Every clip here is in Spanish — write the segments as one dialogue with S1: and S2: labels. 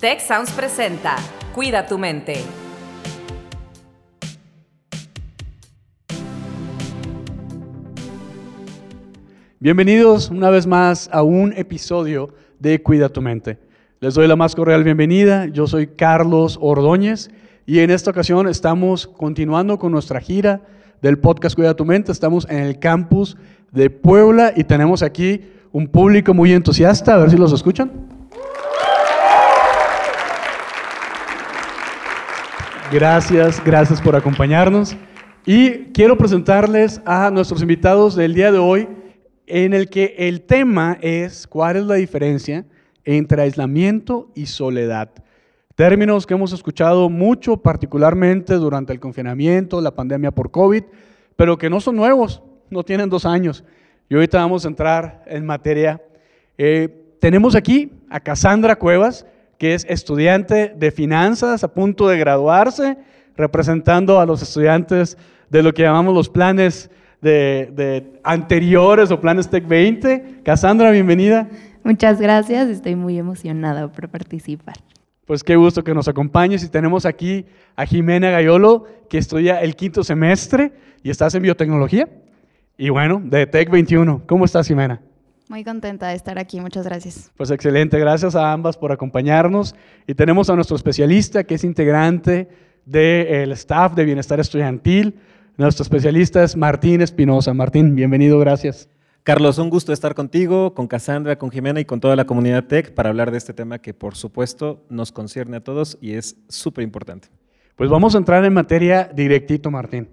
S1: Tech Sounds presenta Cuida tu mente.
S2: Bienvenidos una vez más a un episodio de Cuida tu mente. Les doy la más cordial bienvenida. Yo soy Carlos Ordóñez y en esta ocasión estamos continuando con nuestra gira del podcast Cuida tu mente. Estamos en el campus de Puebla y tenemos aquí un público muy entusiasta. A ver si los escuchan. Gracias, gracias por acompañarnos. Y quiero presentarles a nuestros invitados del día de hoy, en el que el tema es cuál es la diferencia entre aislamiento y soledad. Términos que hemos escuchado mucho, particularmente durante el confinamiento, la pandemia por COVID, pero que no son nuevos, no tienen dos años. Y ahorita vamos a entrar en materia. Eh, tenemos aquí a Cassandra Cuevas, que es estudiante de finanzas a punto de graduarse, representando a los estudiantes de lo que llamamos los planes de, anteriores o planes Tech 20. Cassandra, bienvenida.
S3: Muchas gracias, estoy muy emocionada por participar.
S2: Pues qué gusto que nos acompañes y tenemos aquí a Jimena Gayolo, que estudia el quinto semestre y estás en biotecnología. Y bueno, de Tech 21. ¿Cómo estás, Jimena?
S3: Muy contenta de estar aquí, muchas gracias.
S2: Pues excelente, gracias a ambas por acompañarnos. Y tenemos a nuestro especialista que es integrante del staff de Bienestar Estudiantil. Nuestro especialista es Martín Espinosa. Martín, bienvenido, gracias.
S4: Carlos, un gusto estar contigo, con Cassandra, con Jimena y con toda la comunidad tech para hablar de este tema que por supuesto nos concierne a todos y es súper importante.
S2: Pues vamos a entrar en materia directito, Martín.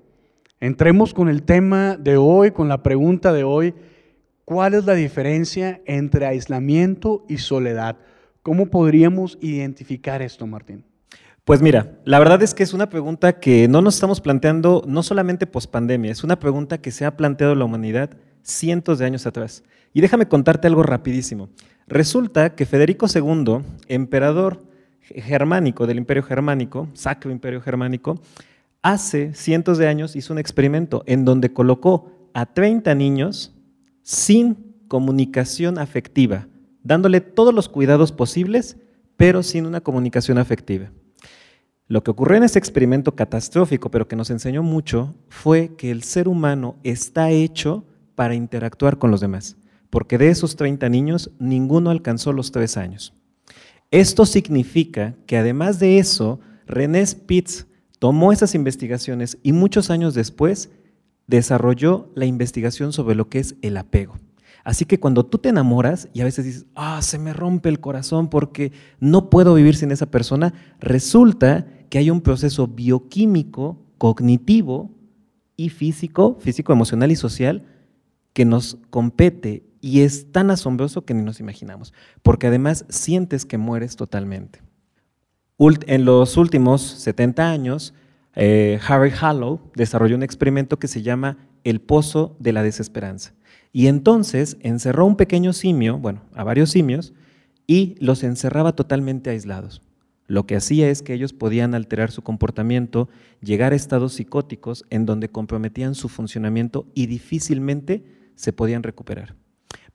S2: Entremos con el tema de hoy, con la pregunta de hoy ¿Cuál es la diferencia entre aislamiento y soledad? ¿Cómo podríamos identificar esto, Martín?
S4: Pues mira, la verdad es que es una pregunta que no nos estamos planteando no solamente post pandemia, es una pregunta que se ha planteado la humanidad cientos de años atrás. Y déjame contarte algo rapidísimo. Resulta que Federico II, emperador germánico del Imperio Germánico, Sacro Imperio Germánico, hace cientos de años hizo un experimento en donde colocó a 30 niños sin comunicación afectiva, dándole todos los cuidados posibles, pero sin una comunicación afectiva. Lo que ocurrió en ese experimento catastrófico, pero que nos enseñó mucho, fue que el ser humano está hecho para interactuar con los demás, porque de esos 30 niños, ninguno alcanzó los 3 años. Esto significa que además de eso, René Spitz tomó esas investigaciones y muchos años después desarrolló la investigación sobre lo que es el apego. Así que cuando tú te enamoras y a veces dices, ah, se me rompe el corazón porque no puedo vivir sin esa persona, resulta que hay un proceso bioquímico, cognitivo y físico, físico, emocional y social que nos compete y es tan asombroso que ni nos imaginamos, porque además sientes que mueres totalmente. En los últimos 70 años, eh, Harry Hallow desarrolló un experimento que se llama el pozo de la desesperanza. Y entonces encerró un pequeño simio, bueno, a varios simios, y los encerraba totalmente aislados. Lo que hacía es que ellos podían alterar su comportamiento, llegar a estados psicóticos en donde comprometían su funcionamiento y difícilmente se podían recuperar.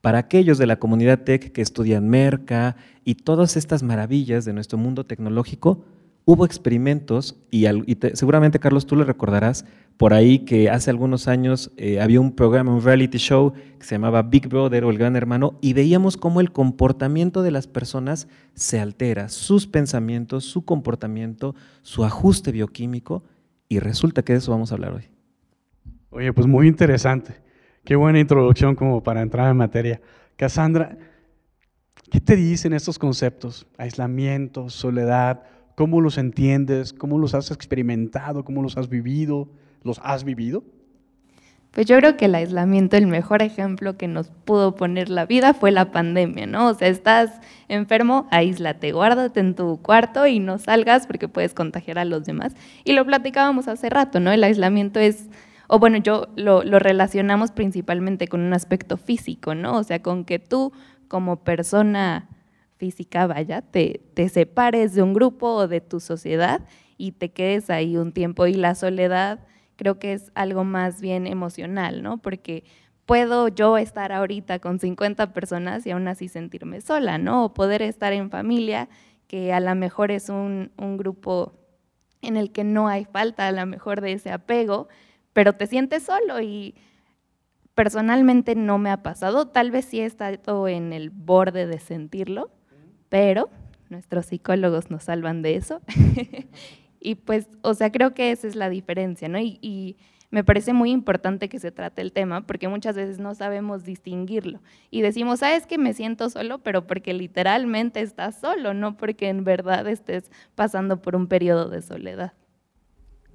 S4: Para aquellos de la comunidad tech que estudian Merca y todas estas maravillas de nuestro mundo tecnológico, hubo experimentos, y, seguramente Carlos tú le recordarás, por ahí que hace algunos años eh, había un programa, un reality show que se llamaba Big Brother o El Gran Hermano, y veíamos cómo el comportamiento de las personas se altera, sus pensamientos, su comportamiento, su ajuste bioquímico, y resulta que de eso vamos a hablar hoy.
S2: Oye, pues muy interesante. Qué buena introducción como para entrar en materia. Cassandra, ¿qué te dicen estos conceptos? Aislamiento, soledad, ¿Cómo los entiendes? ¿Cómo los has experimentado? ¿Cómo los has vivido? ¿Los has vivido?
S3: Pues yo creo que el aislamiento, el mejor ejemplo que nos pudo poner la vida fue la pandemia, ¿no? O sea, estás enfermo, aíslate, guárdate en tu cuarto y no salgas porque puedes contagiar a los demás. Y lo platicábamos hace rato, ¿no? El aislamiento es, o bueno, yo lo, lo relacionamos principalmente con un aspecto físico, ¿no? O sea, con que tú como persona física, vaya, te, te separes de un grupo o de tu sociedad y te quedes ahí un tiempo. Y la soledad creo que es algo más bien emocional, ¿no? Porque puedo yo estar ahorita con 50 personas y aún así sentirme sola, ¿no? O poder estar en familia que a lo mejor es un, un grupo en el que no hay falta a lo mejor de ese apego, pero te sientes solo y personalmente no me ha pasado, tal vez sí he estado en el borde de sentirlo, pero nuestros psicólogos nos salvan de eso. y pues, o sea, creo que esa es la diferencia, ¿no? Y, me parece muy importante que se trate el tema porque muchas veces no sabemos distinguirlo. Y decimos, ah, es que me siento solo, pero porque literalmente estás solo, no porque en verdad estés pasando por un periodo de soledad.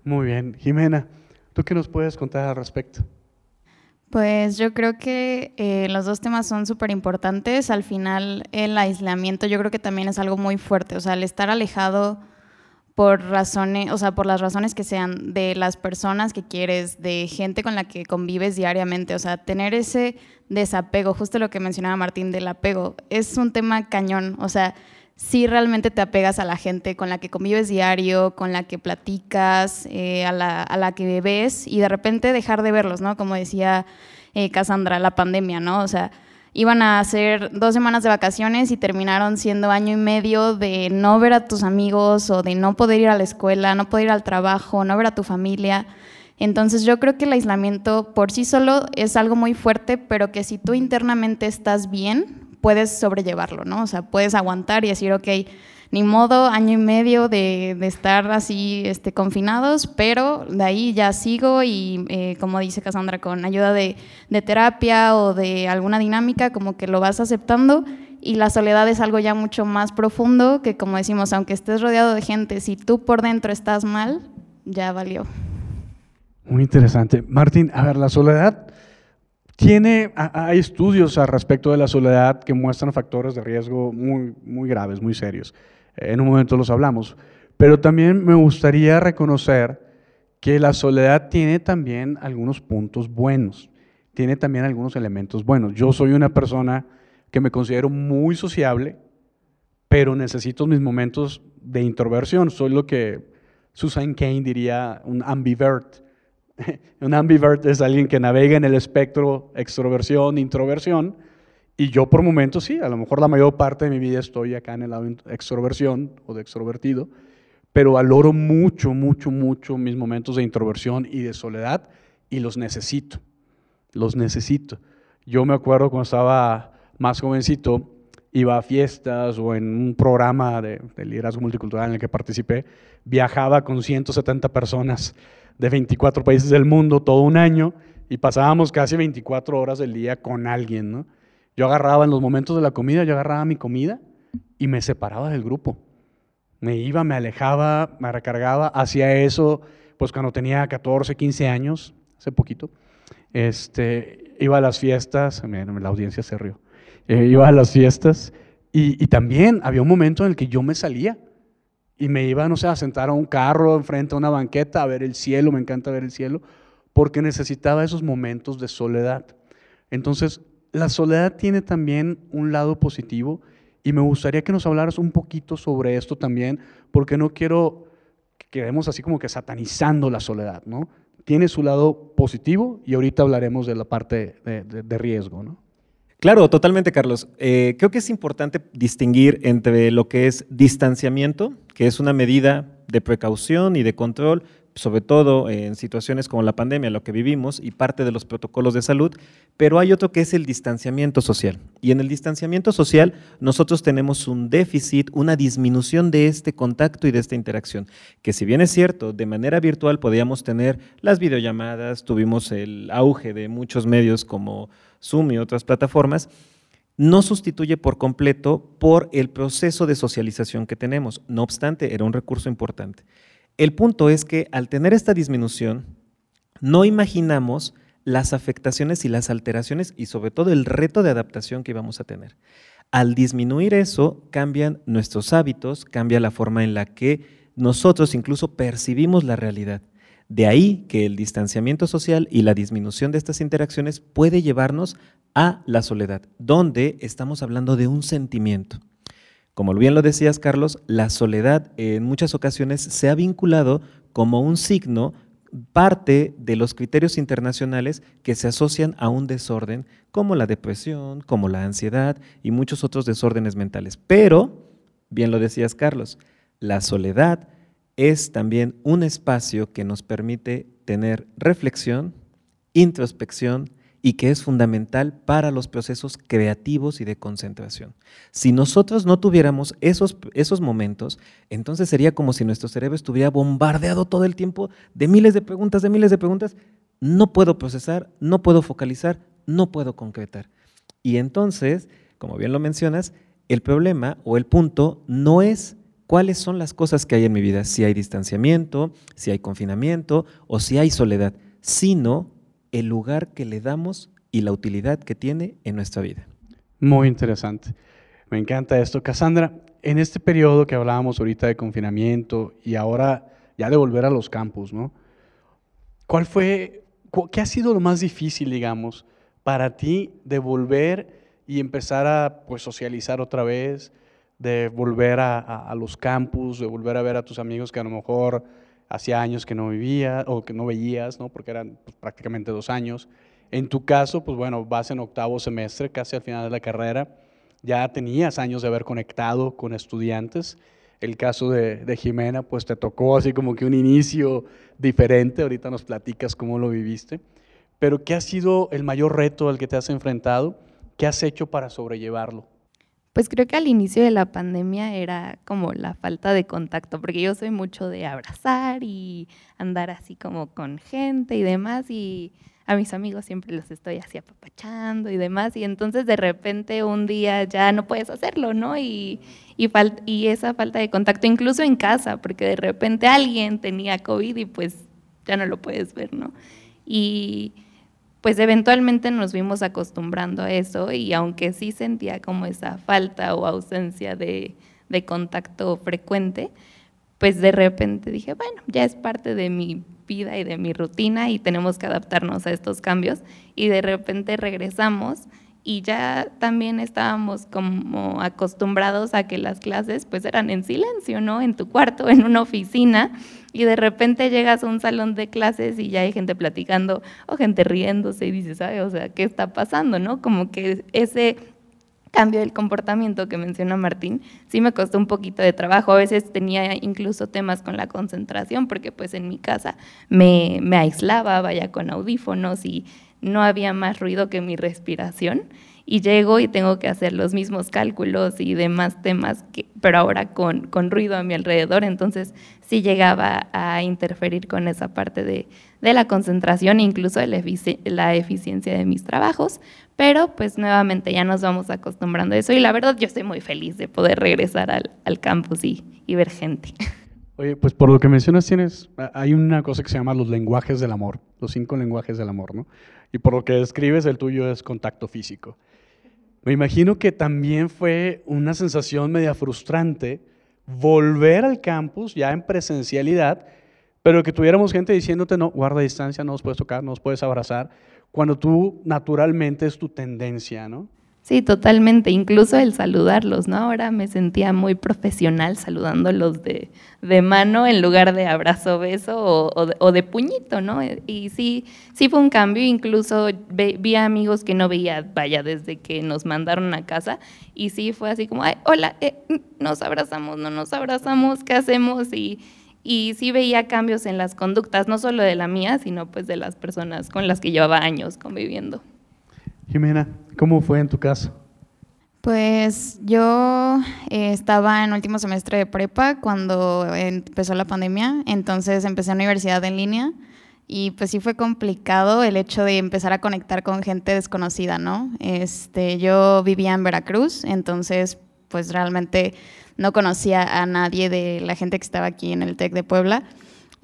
S2: Muy bien. Jimena, ¿tú qué nos puedes contar al respecto?
S5: Pues yo creo que eh, los dos temas son súper importantes. Al final, el aislamiento yo creo que también es algo muy fuerte. O sea, el estar alejado por razones, o sea, por las razones que sean de las personas que quieres, de gente con la que convives diariamente, o sea, tener ese desapego, justo lo que mencionaba Martín del apego, es un tema cañón, o sea, si realmente te apegas a la gente con la que convives diario, con la que platicas, eh, a, la, que ves y de repente dejar de verlos, ¿no? Como decía eh, Cassandra, la pandemia, ¿no? O sea, iban a hacer dos semanas de vacaciones y terminaron siendo año y medio de no ver a tus amigos o de no poder ir a la escuela, no poder ir al trabajo, no ver a tu familia. Entonces yo creo que el aislamiento por sí solo es algo muy fuerte, pero que si tú internamente estás bien, puedes sobrellevarlo, ¿no? O sea, puedes aguantar y decir, ok, ni modo, año y medio de, estar así este, confinados, pero de ahí ya sigo y, eh, como dice Cassandra, con ayuda de, terapia o de alguna dinámica, como que lo vas aceptando y la soledad es algo ya mucho más profundo que, como decimos, aunque estés rodeado de gente, si tú por dentro estás mal, ya valió.
S2: Muy interesante. Martín, a ver, la soledad tiene, hay estudios al respecto de la soledad que muestran factores de riesgo muy, muy graves, muy serios en un momento los hablamos. Pero también me gustaría reconocer que la soledad tiene también algunos puntos buenos, tiene también algunos elementos buenos. Yo soy una persona que me considero muy sociable, pero necesito mis momentos de introversión. Soy lo que Susan Kane diría un ambivert. un ambivert es alguien que navega en el espectro extroversión, introversión, y yo por momentos sí, a lo mejor la mayor parte de mi vida estoy acá en el lado extroversión o de extrovertido, pero valoro mucho, mucho, mucho mis momentos de introversión y de soledad y los necesito, los necesito. Yo me acuerdo cuando estaba más jovencito, iba a fiestas o en un programa de, de, liderazgo multicultural en el que participé, viajaba con 170 personas de 24 países del mundo todo un año y pasábamos casi 24 horas del día con alguien, ¿no? Yo agarraba en los momentos de la comida, yo agarraba mi comida y me separaba del grupo. Me iba, me alejaba, me recargaba. Hacía eso, pues cuando tenía 14, 15 años, hace poquito. Este, iba a las fiestas, la audiencia se rió. Eh, iba a las fiestas y, y, también había un momento en el que yo me salía y me iba, no sé, a sentar a un carro enfrente a una banqueta a ver el cielo, me encanta ver el cielo, porque necesitaba esos momentos de soledad. Entonces, la soledad tiene también un lado positivo y me gustaría que nos hablaras un poquito sobre esto también, porque no quiero que quedemos así como que satanizando la soledad, ¿no? Tiene su lado positivo y ahorita hablaremos de la parte de, riesgo, ¿no?
S4: Claro, totalmente, Carlos. Eh, creo que es importante distinguir entre lo que es distanciamiento, que es una medida de precaución y de control sobre todo en situaciones como la pandemia, lo que vivimos, y parte de los protocolos de salud, pero hay otro que es el distanciamiento social. Y en el distanciamiento social nosotros tenemos un déficit, una disminución de este contacto y de esta interacción, que si bien es cierto, de manera virtual podíamos tener las videollamadas, tuvimos el auge de muchos medios como Zoom y otras plataformas, no sustituye por completo por el proceso de socialización que tenemos. No obstante, era un recurso importante. El punto es que al tener esta disminución, no imaginamos las afectaciones y las alteraciones y sobre todo el reto de adaptación que íbamos a tener. Al disminuir eso, cambian nuestros hábitos, cambia la forma en la que nosotros incluso percibimos la realidad. De ahí que el distanciamiento social y la disminución de estas interacciones puede llevarnos a la soledad, donde estamos hablando de un sentimiento. Como bien lo decías, Carlos, la soledad en muchas ocasiones se ha vinculado como un signo parte de los criterios internacionales que se asocian a un desorden como la depresión, como la ansiedad y muchos otros desórdenes mentales. Pero bien lo decías Carlos, la soledad es también un espacio que nos permite tener reflexión, introspección y que es fundamental para los procesos creativos y de concentración. Si nosotros no tuviéramos esos, esos momentos, entonces sería como si nuestro cerebro estuviera bombardeado todo el tiempo de miles de preguntas, de miles de preguntas. No puedo procesar, no puedo focalizar, no puedo concretar. Y entonces, como bien lo mencionas, el problema o el punto no es cuáles son las cosas que hay en mi vida, si hay distanciamiento, si hay confinamiento o si hay soledad, sino el lugar que le damos y la utilidad que tiene en nuestra vida.
S2: Muy interesante. Me encanta esto. Cassandra, en este periodo que hablábamos ahorita de confinamiento y ahora ya de volver a los campus, ¿no? ¿Cuál fue, qué ha sido lo más difícil, digamos, para ti de volver y empezar a pues, socializar otra vez, de volver a, los campus, de volver a ver a tus amigos que a lo mejor hacía años que no vivías o que no veías, ¿no? porque eran pues, prácticamente dos años. En tu caso, pues bueno, vas en octavo semestre, casi al final de la carrera, ya tenías años de haber conectado con estudiantes. El caso de, de Jimena, pues te tocó así como que un inicio diferente, ahorita nos platicas cómo lo viviste, pero ¿qué ha sido el mayor reto al que te has enfrentado? ¿Qué has hecho para sobrellevarlo?
S3: Pues creo que al inicio de la pandemia era como la falta de contacto, porque yo soy mucho de abrazar y andar así como con gente y demás, y a mis amigos siempre los estoy así apapachando y demás, y entonces de repente un día ya no puedes hacerlo, ¿no? Y, y, esa falta de contacto, incluso en casa, porque de repente alguien tenía COVID y pues ya no lo puedes ver, ¿no? Y pues eventualmente nos fuimos acostumbrando a eso y aunque sí sentía como esa falta o ausencia de, contacto frecuente, pues de repente dije, bueno, ya es parte de mi vida y de mi rutina y tenemos que adaptarnos a estos cambios y de repente regresamos y ya también estábamos como acostumbrados a que las clases pues eran en silencio, ¿no? En tu cuarto, en una oficina, y de repente llegas a un salón de clases y ya hay gente platicando o gente riéndose y dices, ¿sabes? O sea, ¿qué está pasando, no? Como que ese cambio del comportamiento que menciona Martín, sí me costó un poquito de trabajo. A veces tenía incluso temas con la concentración, porque pues en mi casa me, me aislaba, vaya con audífonos y no había más ruido que mi respiración y llego y tengo que hacer los mismos cálculos y demás temas, pero ahora con, con, ruido a mi alrededor, entonces sí llegaba a interferir con esa parte de, de la concentración, incluso de la, eficiencia de mis trabajos, pero pues nuevamente ya nos vamos acostumbrando a eso y la verdad yo estoy muy feliz de poder regresar al, al campus y, y ver gente.
S2: Oye, pues por lo que mencionas tienes, hay una cosa que se llama los lenguajes del amor, los cinco lenguajes del amor, ¿no? Y por lo que describes, el tuyo es contacto físico. Me imagino que también fue una sensación media frustrante volver al campus ya en presencialidad, pero que tuviéramos gente diciéndote, no, guarda distancia, no nos puedes tocar, no nos puedes abrazar, cuando tú naturalmente es tu tendencia, ¿no?
S3: Sí, totalmente. Incluso el saludarlos, ¿no? Ahora me sentía muy profesional saludándolos de, de mano en lugar de abrazo, beso o, o, de, puñito, ¿no? Y sí, sí fue un cambio. Incluso vi amigos que no veía, vaya, desde que nos mandaron a casa. Y sí fue así como, Ay, hola, eh, nos abrazamos, no nos abrazamos, ¿qué hacemos? Y, y sí veía cambios en las conductas, no solo de la mía, sino pues de las personas con las que llevaba años conviviendo.
S2: Jimena, ¿cómo fue en tu caso?
S5: Pues yo eh, estaba en último semestre de prepa cuando empezó la pandemia, entonces empecé a universidad en línea y pues sí fue complicado el hecho de empezar a conectar con gente desconocida, ¿no? Este, yo vivía en Veracruz, entonces pues realmente no conocía a nadie de la gente que estaba aquí en el TEC de Puebla.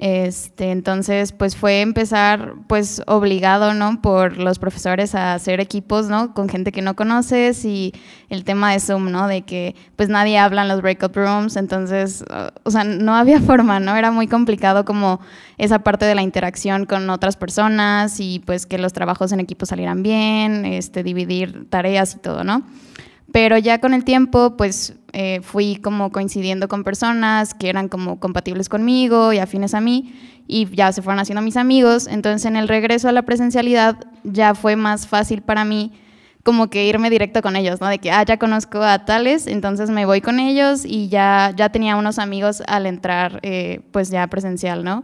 S5: Este, entonces, pues fue empezar, pues obligado, ¿no? Por los profesores a hacer equipos, ¿no? Con gente que no conoces y el tema de Zoom, ¿no? De que pues nadie habla en los breakout rooms, entonces, o sea, no había forma, ¿no? Era muy complicado como esa parte de la interacción con otras personas y pues que los trabajos en equipo salieran bien, este, dividir tareas y todo, ¿no? Pero ya con el tiempo, pues eh, fui como coincidiendo con personas que eran como compatibles conmigo y afines a mí y ya se fueron haciendo mis amigos. Entonces en el regreso a la presencialidad ya fue más fácil para mí como que irme directo con ellos, ¿no? De que, ah, ya conozco a tales, entonces me voy con ellos y ya, ya tenía unos amigos al entrar, eh, pues ya presencial, ¿no?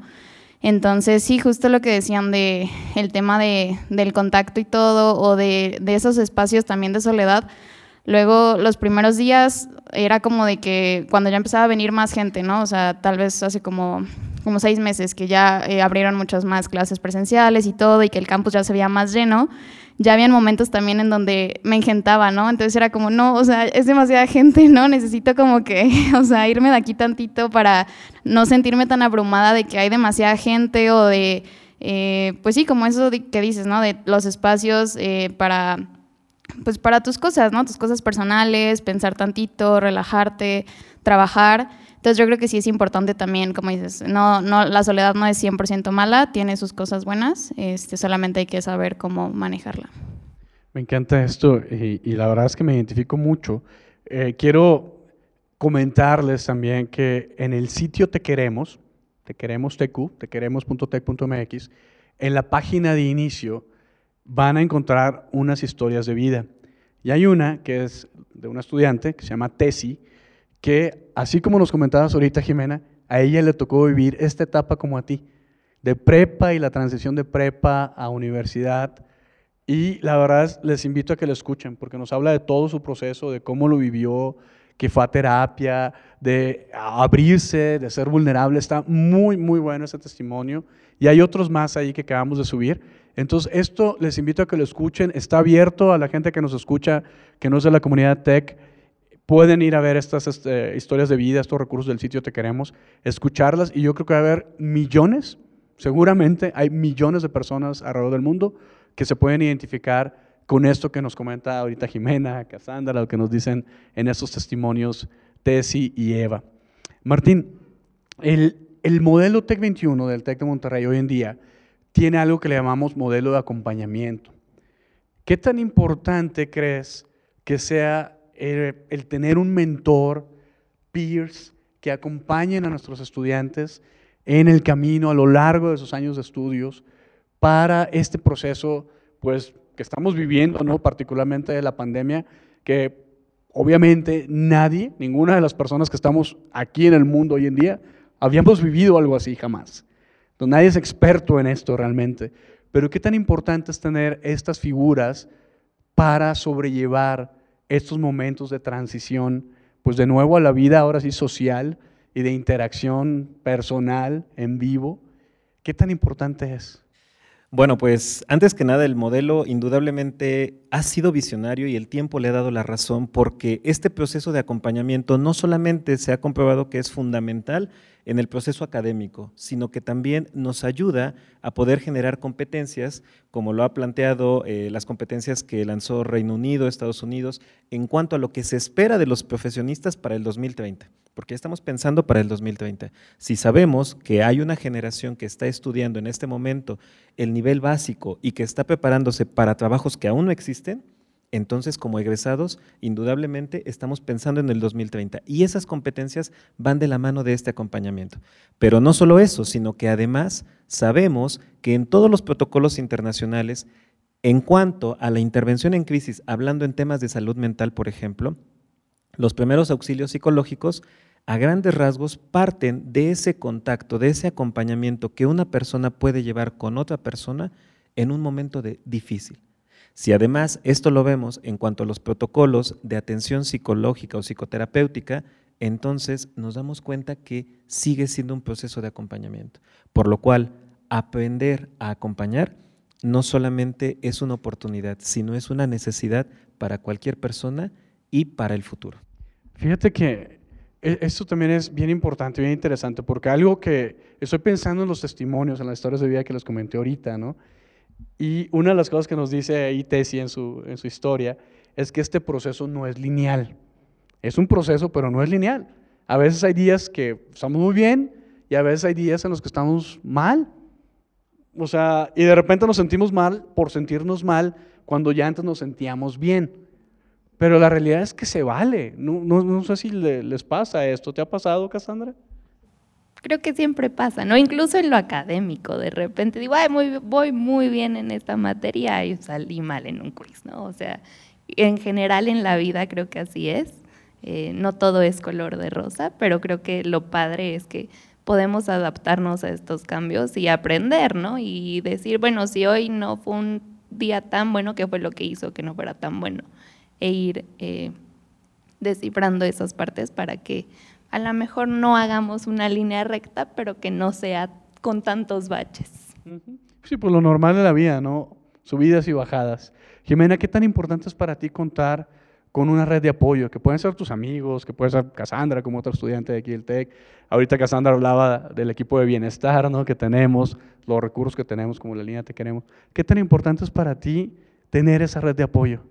S5: Entonces, sí, justo lo que decían de el tema de, del contacto y todo, o de, de esos espacios también de soledad, Luego, los primeros días era como de que cuando ya empezaba a venir más gente, ¿no? O sea, tal vez hace como, como seis meses que ya eh, abrieron muchas más clases presenciales y todo, y que el campus ya se veía más lleno, ya habían momentos también en donde me engentaba, ¿no? Entonces era como, no, o sea, es demasiada gente, ¿no? Necesito como que, o sea, irme de aquí tantito para no sentirme tan abrumada de que hay demasiada gente o de, eh, pues sí, como eso que dices, ¿no? De los espacios eh, para pues para tus cosas, ¿no? Tus cosas personales, pensar tantito, relajarte, trabajar. Entonces yo creo que sí es importante también, como dices, no, no, la soledad no es 100% mala, tiene sus cosas buenas, este, solamente hay que saber cómo manejarla.
S2: Me encanta esto y, la verdad es que me identifico mucho. Eh, quiero comentarles también que en el sitio Te Queremos, Te Queremos TQ, Te Queremos.tech.mx, en la página de inicio, van a encontrar unas historias de vida. Y hay una que es de una estudiante que se llama Tesi, que así como nos comentabas ahorita, Jimena, a ella le tocó vivir esta etapa como a ti, de prepa y la transición de prepa a universidad. Y la verdad es, les invito a que lo escuchen, porque nos habla de todo su proceso, de cómo lo vivió, que fue a terapia, de abrirse, de ser vulnerable. Está muy, muy bueno ese testimonio. Y hay otros más ahí que acabamos de subir. Entonces, esto les invito a que lo escuchen. Está abierto a la gente que nos escucha, que no es de la comunidad tech. Pueden ir a ver estas este, historias de vida, estos recursos del sitio Te Queremos, escucharlas y yo creo que va a haber millones, seguramente hay millones de personas alrededor del mundo que se pueden identificar con esto que nos comenta ahorita Jimena, Cassandra, lo que nos dicen en estos testimonios Tesi y Eva. Martín, el, el modelo Tech 21 del Tech de Monterrey hoy en día tiene algo que le llamamos modelo de acompañamiento. ¿Qué tan importante crees que sea el, tener un mentor, peers, que acompañen a nuestros estudiantes en el camino a lo largo de sus años de estudios para este proceso pues, que estamos viviendo, ¿no? particularmente de la pandemia, que obviamente nadie, ninguna de las personas que estamos aquí en el mundo hoy en día, habíamos vivido algo así jamás nadie es experto en esto realmente. Pero qué tan importante es tener estas figuras para sobrellevar estos momentos de transición, pues de nuevo a la vida ahora sí social y de interacción personal en vivo. ¿Qué tan importante es?
S4: Bueno, pues antes que nada el modelo indudablemente ha sido visionario y el tiempo le ha dado la razón porque este proceso de acompañamiento no solamente se ha comprobado que es fundamental en el proceso académico, sino que también nos ayuda a poder generar competencias, como lo ha planteado eh, las competencias que lanzó Reino Unido, Estados Unidos, en cuanto a lo que se espera de los profesionistas para el 2030 porque estamos pensando para el 2030. Si sabemos que hay una generación que está estudiando en este momento el nivel básico y que está preparándose para trabajos que aún no existen, entonces, como egresados, indudablemente estamos pensando en el 2030 y esas competencias van de la mano de este acompañamiento. Pero no solo eso, sino que además sabemos que en todos los protocolos internacionales, en cuanto a la intervención en crisis, hablando en temas de salud mental, por ejemplo, los primeros auxilios psicológicos a grandes rasgos parten de ese contacto, de ese acompañamiento que una persona puede llevar con otra persona en un momento de difícil. Si además esto lo vemos en cuanto a los protocolos de atención psicológica o psicoterapéutica, entonces nos damos cuenta que sigue siendo un proceso de acompañamiento. Por lo cual, aprender a acompañar no solamente es una oportunidad, sino es una necesidad para cualquier persona y para el futuro.
S2: Fíjate que esto también es bien importante, bien interesante, porque algo que estoy pensando en los testimonios, en las historias de vida que les comenté ahorita, ¿no? Y una de las cosas que nos dice ahí Tessie en su, en su historia es que este proceso no es lineal. Es un proceso, pero no es lineal. A veces hay días que estamos muy bien y a veces hay días en los que estamos mal. O sea, y de repente nos sentimos mal por sentirnos mal cuando ya antes nos sentíamos bien. Pero la realidad es que se vale. No, no, no sé si les pasa esto. ¿Te ha pasado, Cassandra?
S3: creo que siempre pasa, ¿no? Incluso en lo académico, de repente digo, Ay, voy muy bien en esta materia y salí mal en un quiz, ¿no? O sea, en general en la vida creo que así es. Eh, no todo es color de rosa, pero creo que lo padre es que podemos adaptarnos a estos cambios y aprender, ¿no? Y decir, bueno, si hoy no fue un día tan bueno, ¿qué fue lo que hizo que no fuera tan bueno? E ir eh, descifrando esas partes para que a lo mejor no hagamos una línea recta, pero que no sea con tantos baches.
S2: Sí, pues lo normal de la vida, ¿no? Subidas y bajadas. Jimena, ¿qué tan importante es para ti contar con una red de apoyo, que pueden ser tus amigos, que puede ser Cassandra como otra estudiante de aquí del TEC. Ahorita Cassandra hablaba del equipo de bienestar ¿no? que tenemos, los recursos que tenemos como la línea Te Queremos. ¿Qué tan importante es para ti tener esa red de apoyo?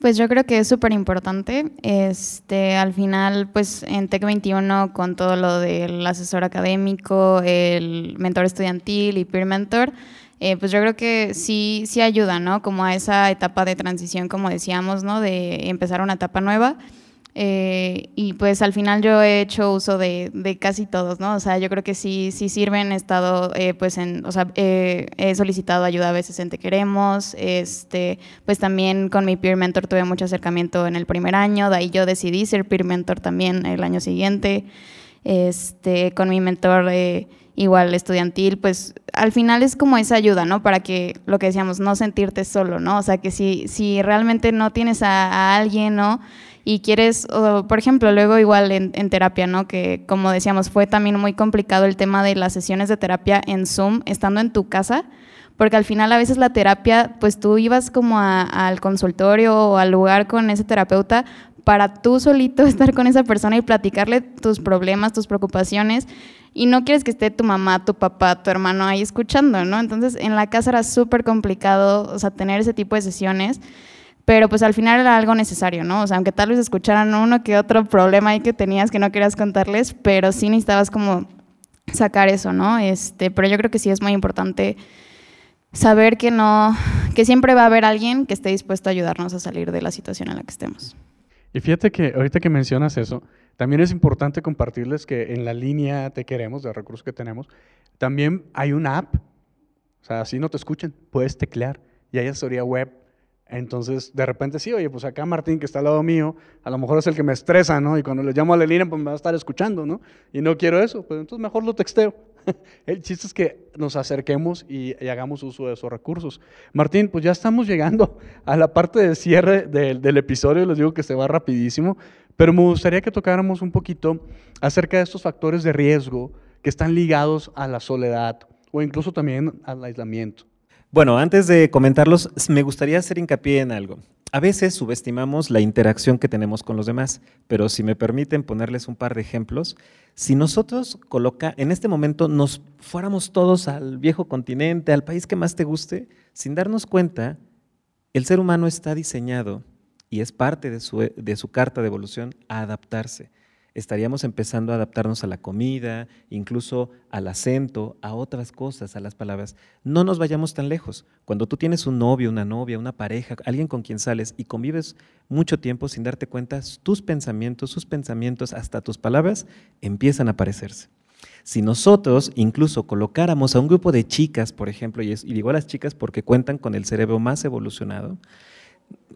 S5: Pues yo creo que es súper importante. Este, al final, pues en TEC 21, con todo lo del asesor académico, el mentor estudiantil y peer mentor, eh, pues yo creo que sí, sí ayuda, ¿no? Como a esa etapa de transición, como decíamos, ¿no? De empezar una etapa nueva. Eh, y pues al final yo he hecho uso de, de, casi todos, ¿no? O sea, yo creo que sí, sí sirven, he estado, eh, pues en, o sea, he solicitado ayuda a veces en Te Queremos, este, pues también con mi peer mentor tuve mucho acercamiento en el primer año, de ahí yo decidí ser peer mentor también el año siguiente, este, con mi mentor igual estudiantil, pues al final es como esa ayuda, ¿no? Para que, lo que decíamos, no sentirte solo, ¿no? O sea, que si, si realmente no tienes a, alguien, ¿no? Y quieres, por ejemplo, luego igual en, terapia, ¿no? Que como decíamos, fue también muy complicado el tema de las sesiones de terapia en Zoom, estando en tu casa, porque al final a veces la terapia, pues tú ibas como al consultorio o al lugar con ese terapeuta para tú solito estar con esa persona y platicarle tus problemas, tus preocupaciones y no quieres que esté tu mamá, tu papá, tu hermano ahí escuchando, ¿no? Entonces en la casa era súper complicado, o sea, tener ese tipo de sesiones, pero pues al final era algo necesario, ¿no? O sea, aunque tal vez escucharan uno que otro problema ahí que tenías que no querías contarles, pero sí necesitabas como sacar eso, ¿no? Este, pero yo creo que sí es muy importante saber que no, que siempre va a haber alguien que esté dispuesto a ayudarnos a salir de la situación en la que estemos.
S2: Y fíjate que ahorita que mencionas eso, también es importante compartirles que en la línea Te Queremos, de recursos que tenemos, también hay una app. O sea, así no te escuchen, puedes teclear y hay asesoría web. Entonces, de repente sí, oye, pues acá Martín, que está al lado mío, a lo mejor es el que me estresa, ¿no? Y cuando le llamo a la línea, pues me va a estar escuchando, ¿no? Y no quiero eso, pues entonces mejor lo texteo. El chiste es que nos acerquemos y, hagamos uso de esos recursos. Martín, pues ya estamos llegando a la parte de cierre del, del episodio, les digo que se va rapidísimo, pero me gustaría que tocáramos un poquito acerca de estos factores de riesgo que están ligados a la soledad o incluso también al aislamiento.
S4: Bueno, antes de comentarlos, me gustaría hacer hincapié en algo. A veces subestimamos la interacción que tenemos con los demás, pero si me permiten ponerles un par de ejemplos, si nosotros coloca, en este momento nos fuéramos todos al viejo continente, al país que más te guste, sin darnos cuenta, el ser humano está diseñado y es parte de su, de su carta de evolución a adaptarse. Estaríamos empezando a adaptarnos a la comida, incluso al acento, a otras cosas, a las palabras. No nos vayamos tan lejos. Cuando tú tienes un novio, una novia, una pareja, alguien con quien sales y convives mucho tiempo sin darte cuenta, tus pensamientos, sus pensamientos, hasta tus palabras empiezan a parecerse. Si nosotros incluso colocáramos a un grupo de chicas, por ejemplo, y, digo a las chicas porque cuentan con el cerebro más evolucionado,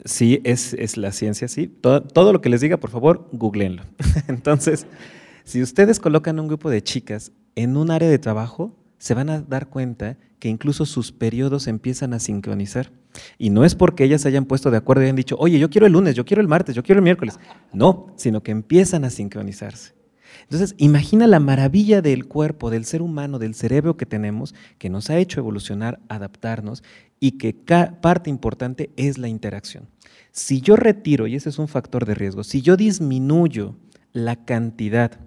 S4: sí, es, la ciencia, sí. Todo, lo que les diga, por favor, googleenlo. Entonces, si ustedes colocan un grupo de chicas en un área de trabajo, se van a dar cuenta que incluso sus periodos empiezan a sincronizar. Y no es porque ellas se hayan puesto de acuerdo y hayan dicho, oye, yo quiero el lunes, yo quiero el martes, yo quiero el miércoles. No, sino que empiezan a sincronizarse. Entonces, imagina la maravilla del cuerpo, del ser humano, del cerebro que tenemos, que nos ha hecho evolucionar, adaptarnos y que parte importante es la interacción. Si yo retiro, y ese es un factor de riesgo, si yo disminuyo la cantidad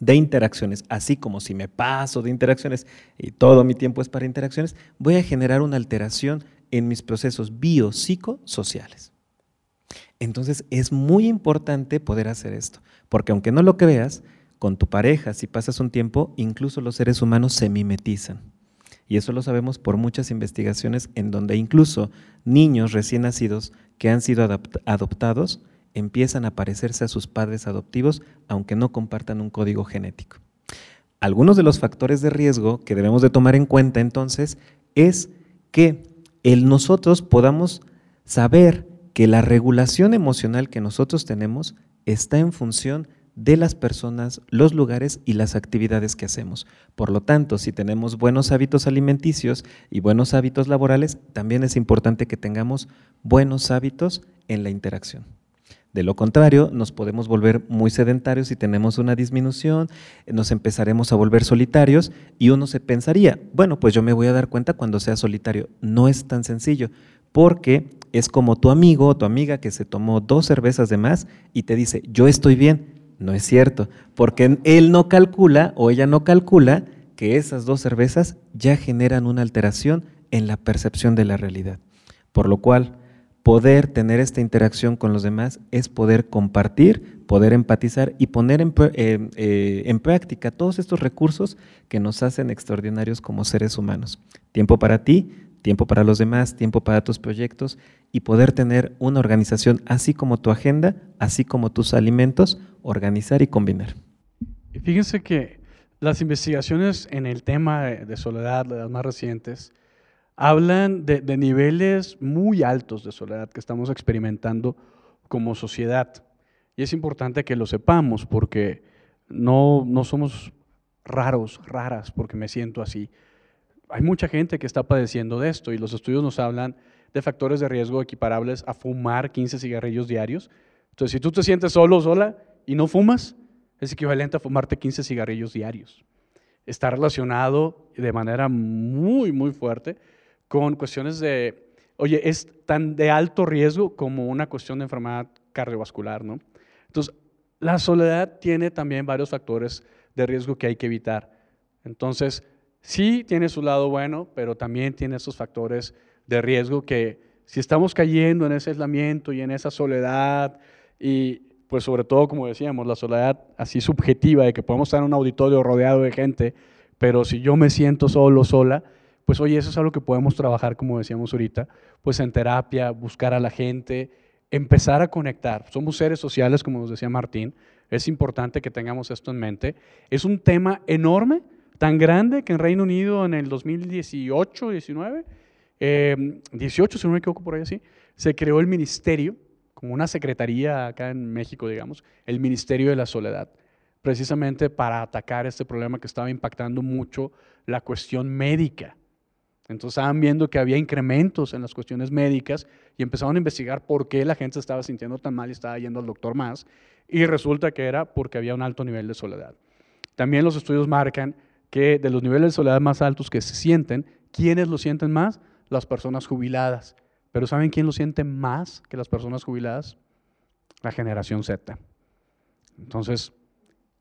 S4: de interacciones, así como si me paso de interacciones y todo mi tiempo es para interacciones, voy a generar una alteración en mis procesos biopsicosociales. Entonces es muy importante poder hacer esto, porque aunque no lo creas, con tu pareja, si pasas un tiempo, incluso los seres humanos se mimetizan. Y eso lo sabemos por muchas investigaciones en donde incluso niños recién nacidos que han sido adoptados empiezan a parecerse a sus padres adoptivos, aunque no compartan un código genético. Algunos de los factores de riesgo que debemos de tomar en cuenta entonces es que el nosotros podamos saber que la regulación emocional que nosotros tenemos está en función de las personas, los lugares y las actividades que hacemos. Por lo tanto, si tenemos buenos hábitos alimenticios y buenos hábitos laborales, también es importante que tengamos buenos hábitos en la interacción. De lo contrario, nos podemos volver muy sedentarios si tenemos una disminución, nos empezaremos a volver solitarios y uno se pensaría, bueno, pues yo me voy a dar cuenta cuando sea solitario. No es tan sencillo, porque es como tu amigo o tu amiga que se tomó dos cervezas de más y te dice, yo estoy bien. No es cierto, porque él no calcula o ella no calcula que esas dos cervezas ya generan una alteración en la percepción de la realidad. Por lo cual, poder tener esta interacción con los demás es poder compartir, poder empatizar y poner en, eh, eh, práctica todos estos recursos que nos hacen extraordinarios como seres humanos. Tiempo para ti, tiempo para los demás, tiempo para tus proyectos y poder tener una organización así como tu agenda, así como tus alimentos, organizar y combinar.
S2: Fíjense que las investigaciones en el tema de soledad, las más recientes, hablan de, niveles muy altos de soledad que estamos experimentando como sociedad. Y es importante que lo sepamos porque no, no somos raros, raras, porque me siento así. Hay mucha gente que está padeciendo de esto y los estudios nos hablan de factores de riesgo equiparables a fumar 15 cigarrillos diarios. Entonces, si tú te sientes solo sola y no fumas, es equivalente a fumarte 15 cigarrillos diarios. Está relacionado de manera muy, muy fuerte con cuestiones de, oye, es tan de alto riesgo como una cuestión de enfermedad cardiovascular, ¿no? Entonces, la soledad tiene también varios factores de riesgo que hay que evitar. Entonces, sí tiene su lado bueno, pero también tiene esos factores de riesgo que si estamos cayendo en ese aislamiento y en esa soledad y pues sobre todo, como decíamos, la soledad así subjetiva de que podemos estar en un auditorio rodeado de gente, pero si yo me siento solo, sola, pues oye, eso es algo que podemos trabajar, como decíamos ahorita, pues en terapia, buscar a la gente, empezar a conectar. Somos seres sociales, como nos decía Martín, es importante que tengamos esto en mente. Es un tema enorme, tan grande que en Reino Unido en el 2018, 19, 18, si no me equivoco por ahí así, se creó el ministerio, una secretaría acá en México, digamos, el Ministerio de la Soledad, precisamente para atacar este problema que estaba impactando mucho la cuestión médica. Entonces estaban viendo que había incrementos en las cuestiones médicas y empezaron a investigar por qué la gente estaba sintiendo tan mal y estaba yendo al doctor más. Y resulta que era porque había un alto nivel de soledad. También los estudios marcan que de los niveles de soledad más altos que se sienten, ¿quiénes lo sienten más? Las personas jubiladas. Pero ¿saben quién lo siente más que las personas jubiladas? La generación Z. Entonces,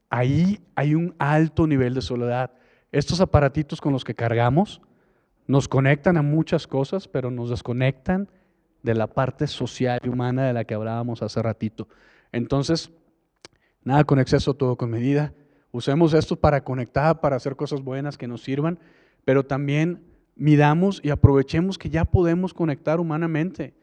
S2: ahí hay un alto nivel de soledad. Estos aparatitos con los que cargamos, nos conectan a muchas cosas, pero nos desconectan de la parte social y humana de la que hablábamos hace ratito. Entonces, nada con exceso, todo con medida. Usemos esto para conectar, para hacer cosas buenas que nos sirvan, pero también midamos y aprovechemos que ya podemos conectar humanamente,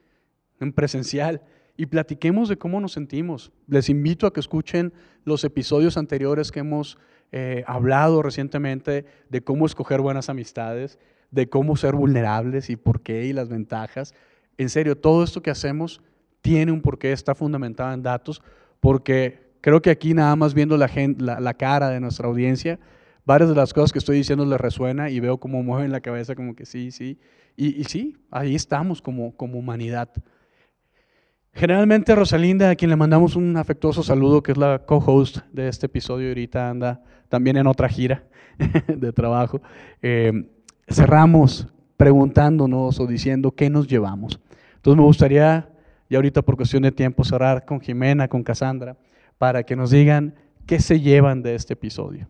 S2: en presencial, y platiquemos de cómo nos sentimos. Les invito a que escuchen los episodios anteriores que hemos eh, hablado recientemente de cómo escoger buenas amistades, de cómo ser vulnerables y por qué y las ventajas. En serio, todo esto que hacemos tiene un porqué, está fundamentado en datos, porque creo que aquí nada más viendo la, la, cara de nuestra audiencia, varias de las cosas que estoy diciendo les resuena y veo cómo mueven la cabeza como que sí, sí. Y, y sí, ahí estamos como, como humanidad. Generalmente Rosalinda, a quien le mandamos un afectuoso saludo, que es la co-host de este episodio, ahorita anda también en otra gira de trabajo. Eh, cerramos preguntándonos o diciendo qué nos llevamos. Entonces me gustaría, y ahorita por cuestión de tiempo, cerrar con Jimena, con Cassandra, para que nos digan qué se llevan de este episodio.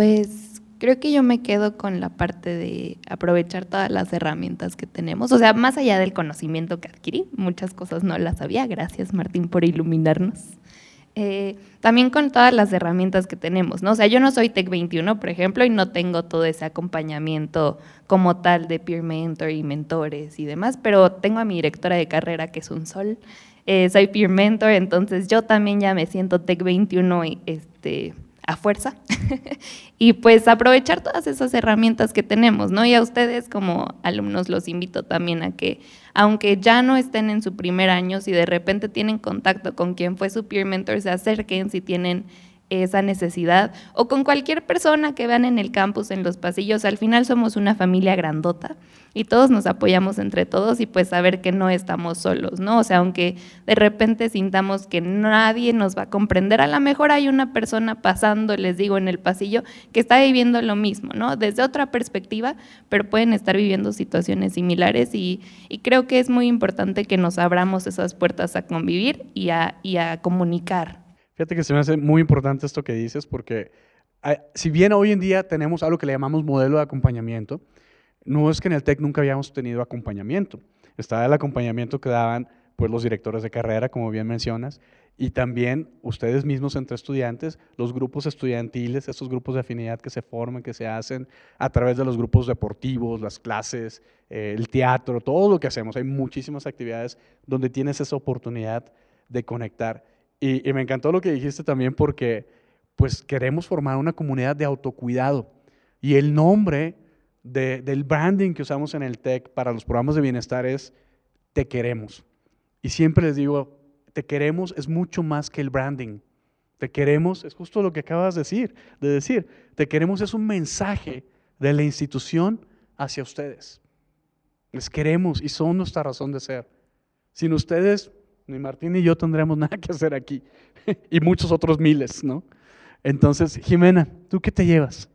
S3: Pues creo que yo me quedo con la parte de aprovechar todas las herramientas que tenemos, o sea, más allá del conocimiento que adquirí, muchas cosas no las sabía, gracias Martín por iluminarnos. Eh, también con todas las herramientas que tenemos, ¿no? O sea, yo no soy Tech 21, por ejemplo, y no tengo todo ese acompañamiento como tal de peer mentor y mentores y demás, pero tengo a mi directora de carrera que es un sol, eh, soy peer mentor, entonces yo también ya me siento Tech 21 este, a fuerza y pues aprovechar todas esas herramientas que tenemos, ¿no? Y a ustedes como alumnos los invito también a que, aunque ya no estén en su primer año, si de repente tienen contacto con quien fue su peer mentor, se acerquen si tienen esa necesidad o con cualquier persona que vean en el campus, en los pasillos. Al final somos una familia grandota y todos nos apoyamos entre todos y pues saber que no estamos solos, ¿no? O sea, aunque de repente sintamos que nadie nos va a comprender, a lo mejor hay una persona pasando, les digo, en el pasillo que está viviendo lo mismo, ¿no? Desde otra perspectiva, pero pueden estar viviendo situaciones similares y, creo que es muy importante que nos abramos esas puertas a convivir y a, y a comunicar.
S2: Fíjate que se me hace muy importante esto que dices porque ah, si bien hoy en día tenemos algo que le llamamos modelo de acompañamiento, no es que en el TEC nunca habíamos tenido acompañamiento. Estaba el acompañamiento que daban pues, los directores de carrera, como bien mencionas, y también ustedes mismos entre estudiantes, los grupos estudiantiles, esos grupos de afinidad que se forman, que se hacen a través de los grupos deportivos, las clases, eh, el teatro, todo lo que hacemos. Hay muchísimas actividades donde tienes esa oportunidad de conectar. Y, me encantó lo que dijiste también porque pues queremos formar una comunidad de autocuidado. Y el nombre del branding que usamos en el TEC para los programas de bienestar es Te queremos. Y siempre les digo, Te queremos es mucho más que el branding. Te queremos es justo lo que acabas de decir, de decir. Te queremos es un mensaje de la institución hacia ustedes. Les queremos y son nuestra razón de ser. Sin ustedes ni Martín ni yo tendremos nada que hacer aquí. y muchos otros miles, ¿no? Entonces, Jimena, ¿tú qué te llevas?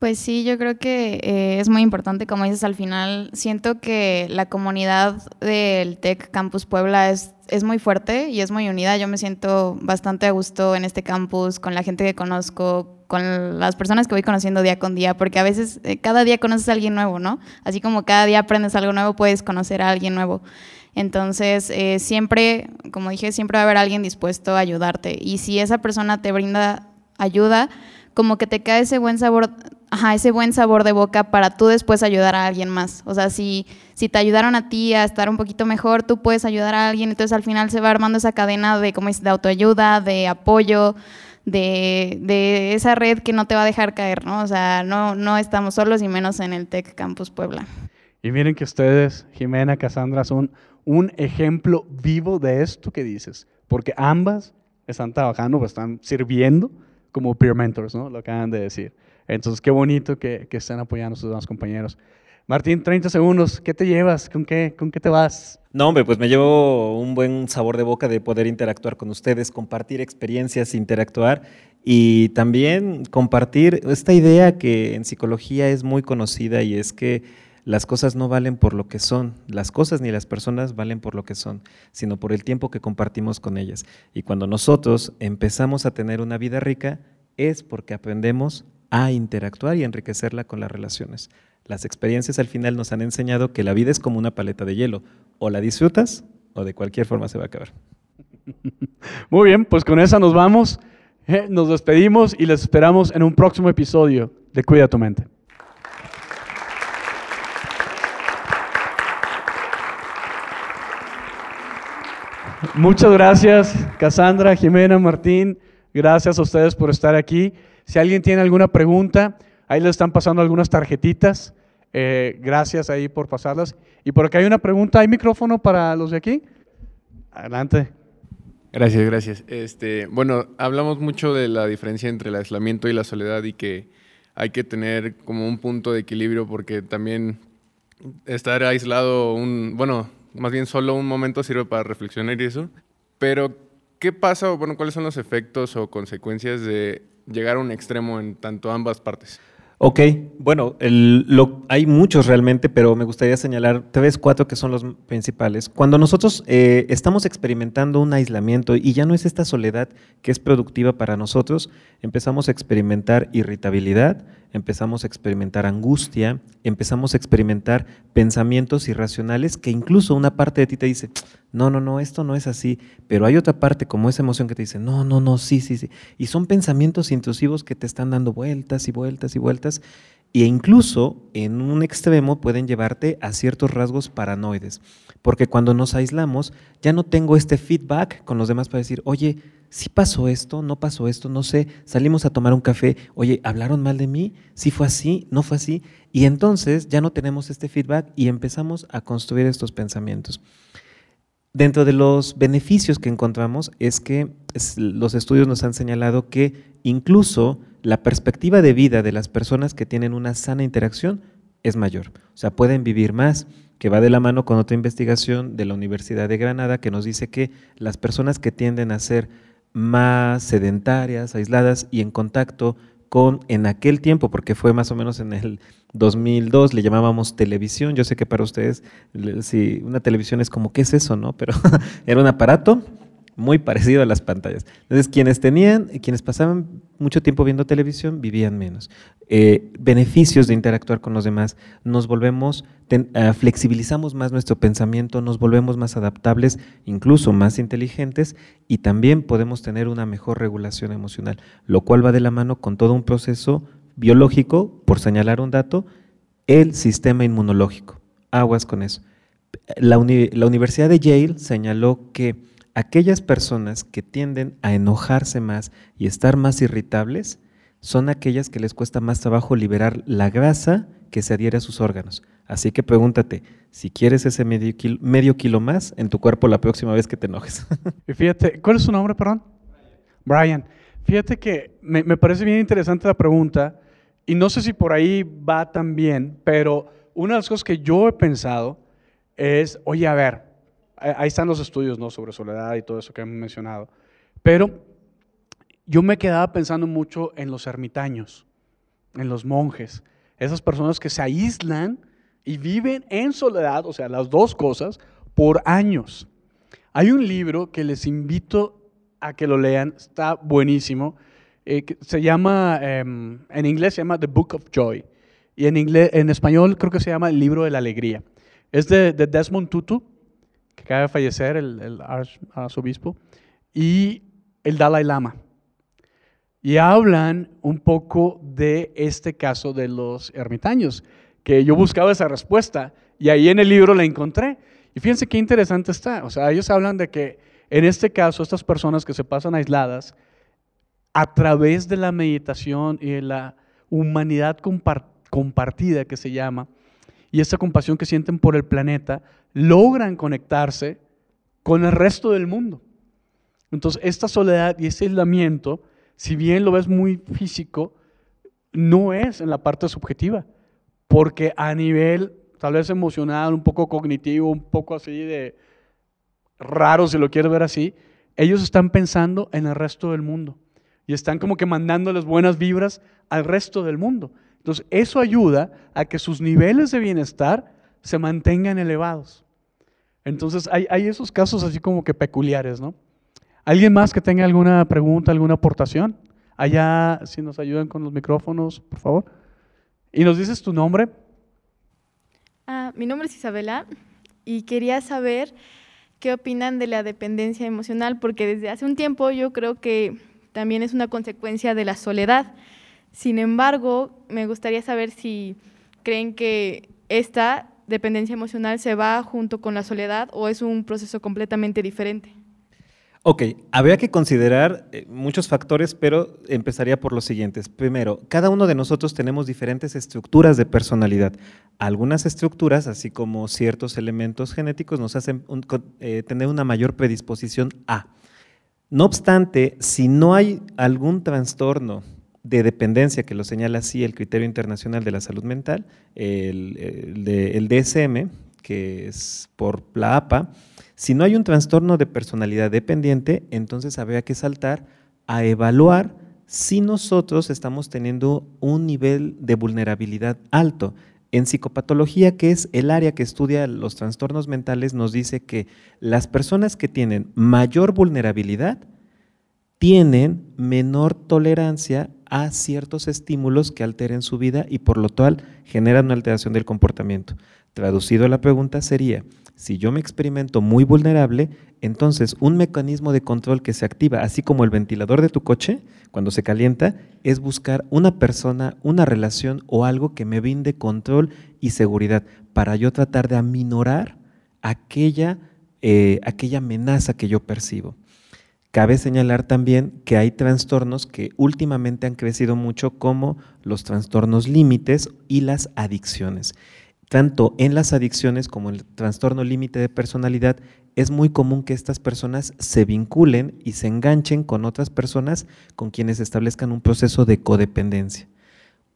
S5: Pues sí, yo creo que eh, es muy importante, como dices al final, siento que la comunidad del TEC Campus Puebla es, es muy fuerte y es muy unida. Yo me siento bastante a gusto en este campus, con la gente que conozco, con las personas que voy conociendo día con día, porque a veces eh, cada día conoces a alguien nuevo, ¿no? Así como cada día aprendes algo nuevo, puedes conocer a alguien nuevo. Entonces, eh, siempre, como dije, siempre va a haber alguien dispuesto a ayudarte. Y si esa persona te brinda ayuda, como que te cae ese buen sabor, ajá, ese buen sabor de boca para tú después ayudar a alguien más. O sea, si, si te ayudaron a ti a estar un poquito mejor, tú puedes ayudar a alguien. Entonces, al final se va armando esa cadena de, como de autoayuda, de apoyo. De, de, esa red que no te va a dejar caer, ¿no? O sea, no, no estamos solos y menos en el Tech Campus Puebla.
S2: Y miren que ustedes, Jimena, Cassandra, son un ejemplo vivo de esto que dices, porque ambas están trabajando, están sirviendo como peer mentors, ¿no? Lo acaban de decir. Entonces, qué bonito que, que estén apoyando a sus demás compañeros. Martín, 30 segundos, ¿qué te llevas? ¿Con qué, ¿Con qué te vas?
S4: No, hombre, pues me llevo un buen sabor de boca de poder interactuar con ustedes, compartir experiencias, interactuar y también compartir esta idea que en psicología es muy conocida y es que las cosas no valen por lo que son, las cosas ni las personas valen por lo que son, sino por el tiempo que compartimos con ellas. Y cuando nosotros empezamos a tener una vida rica, es porque aprendemos a interactuar y enriquecerla con las relaciones. Las experiencias al final nos han enseñado que la vida es como una paleta de hielo, o la disfrutas o de cualquier forma se va a acabar.
S2: Muy bien, pues con esa nos vamos, eh, nos despedimos y les esperamos en un próximo episodio de Cuida tu mente. Muchas gracias, Cassandra, Jimena, Martín. Gracias a ustedes por estar aquí. Si alguien tiene alguna pregunta, ahí les están pasando algunas tarjetitas. Eh, gracias ahí por pasarlas. Y por acá hay una pregunta. ¿Hay micrófono para los de aquí? Adelante.
S6: Gracias, gracias. Este, bueno, hablamos mucho de la diferencia entre el aislamiento y la soledad y que hay que tener como un punto de equilibrio porque también estar aislado, un, bueno, más bien solo un momento sirve para reflexionar y eso. Pero, ¿qué pasa o bueno, cuáles son los efectos o consecuencias de llegar a un extremo en tanto ambas partes?
S4: Ok, bueno, lo, hay muchos realmente, pero me gustaría señalar tres, cuatro que son los principales. Cuando nosotros eh, estamos experimentando un aislamiento y ya no es esta soledad que es productiva para nosotros, empezamos a experimentar irritabilidad, empezamos a experimentar angustia, empezamos a experimentar pensamientos irracionales que incluso una parte de ti te dice, no, no, no, esto no es así, pero hay otra parte como esa emoción que te dice, no, no, no, sí, sí, sí. Y son pensamientos intrusivos que te están dando vueltas y vueltas y vueltas e incluso en un extremo pueden llevarte a ciertos rasgos paranoides, porque cuando nos aislamos ya no tengo este feedback con los demás para decir, oye, si pasó esto, no pasó esto, no sé, salimos a tomar un café, oye, ¿hablaron mal de mí? ¿Si fue así? ¿No fue así? Y entonces ya no tenemos este feedback y empezamos a construir estos pensamientos. Dentro de los beneficios que encontramos es que los estudios nos han señalado que incluso la perspectiva de vida de las personas que tienen una sana interacción es mayor. O sea, pueden vivir más, que va de la mano con otra investigación de la Universidad de Granada que nos dice que las personas que tienden a ser más sedentarias, aisladas y en contacto con, en aquel tiempo, porque fue más o menos en el 2002, le llamábamos televisión. Yo sé que para ustedes, si una televisión es como, ¿qué es eso? no Pero era un aparato muy parecido a las pantallas. Entonces, quienes tenían, quienes pasaban mucho tiempo viendo televisión, vivían menos. Eh, beneficios de interactuar con los demás, nos volvemos, ah, flexibilizamos más nuestro pensamiento, nos volvemos más adaptables, incluso más inteligentes, y también podemos tener una mejor regulación emocional, lo cual va de la mano con todo un proceso biológico, por señalar un dato, el sistema inmunológico. Aguas con eso. La Universidad de Yale señaló que aquellas personas que tienden a enojarse más y estar más irritables son aquellas que les cuesta más trabajo liberar la grasa que se adhiere a sus órganos. Así que pregúntate, si quieres ese medio kilo, más en tu cuerpo la próxima vez que te enojes.
S2: Y fíjate, ¿cuál es su nombre, perdón? Brian. Fíjate que me, me parece bien interesante la pregunta y no sé si por ahí va también, pero una de las cosas que yo he pensado es, oye, a ver, ahí están los estudios ¿no? sobre soledad y todo eso que hemos mencionado. Pero yo me quedaba pensando mucho en los ermitaños, en los monjes, esas personas que se aíslan y viven en soledad, o sea, las dos cosas, por años. Hay un libro que les invito a que lo lean, está buenísimo. Eh, se llama, em, en inglés se llama The Book of Joy y en, en español creo que se llama El libro de la alegría. Es de Desmond Tutu que acaba de fallecer, el, arzobispo, y el Dalai Lama. Y hablan un poco de este caso de los ermitaños, que yo buscaba esa respuesta y ahí en el libro la encontré. Y fíjense qué interesante está. O sea, ellos hablan de que en este caso, estas personas que se pasan aisladas, a través de la meditación y de la humanidad compartida que se llama, y esa compasión que sienten por el planeta, logran conectarse con el resto del mundo. Entonces, esta soledad y ese aislamiento, si bien lo ves muy físico, no es en la parte subjetiva, porque a nivel tal vez emocional, un poco cognitivo, un poco así de raro si lo quieres ver así, ellos están pensando en el resto del mundo y están como que mandándoles buenas vibras al resto del mundo. Entonces, eso ayuda a que sus niveles de bienestar se mantengan elevados. Entonces, hay, esos casos así como que peculiares, ¿no? ¿Alguien más que tenga alguna pregunta, alguna aportación? Allá, si nos ayudan con los micrófonos, por favor. ¿Y nos dices tu nombre?
S7: Ah, mi nombre es Isabela y quería saber qué opinan de la dependencia emocional, porque desde hace un tiempo yo creo que también es una consecuencia de la soledad. Sin embargo, me gustaría saber si creen que esta dependencia emocional se va junto con la soledad o es un proceso completamente diferente.
S4: Ok, habría que considerar eh, muchos factores, pero empezaría por los siguientes. Primero, cada uno de nosotros tenemos diferentes estructuras de personalidad. Algunas estructuras, así como ciertos elementos genéticos, nos hacen eh, tener una mayor predisposición a. No obstante, si no hay algún trastorno de dependencia, que lo señala así el criterio internacional de la salud mental, el, DSM, que es por la APA, si no hay un trastorno de personalidad dependiente, entonces habría que saltar a evaluar si nosotros estamos teniendo un nivel de vulnerabilidad alto. En psicopatología, que es el área que estudia los trastornos mentales, nos dice que las personas que tienen mayor vulnerabilidad tienen menor tolerancia a ciertos estímulos que alteren su vida y por lo tal generan una alteración del comportamiento. Traducido a la pregunta sería, Si yo me experimento muy vulnerable, entonces un mecanismo de control que se activa, así como el ventilador de tu coche, cuando se calienta, es buscar una persona, una relación o algo que me brinde control y seguridad para yo tratar de aminorar aquella, eh, aquella amenaza que yo percibo. Cabe señalar también que hay trastornos que últimamente han crecido mucho como los trastornos límites y las adicciones tanto en las adicciones como en el trastorno límite de personalidad, es muy común que estas personas se vinculen y se enganchen con otras personas con quienes establezcan un proceso de codependencia.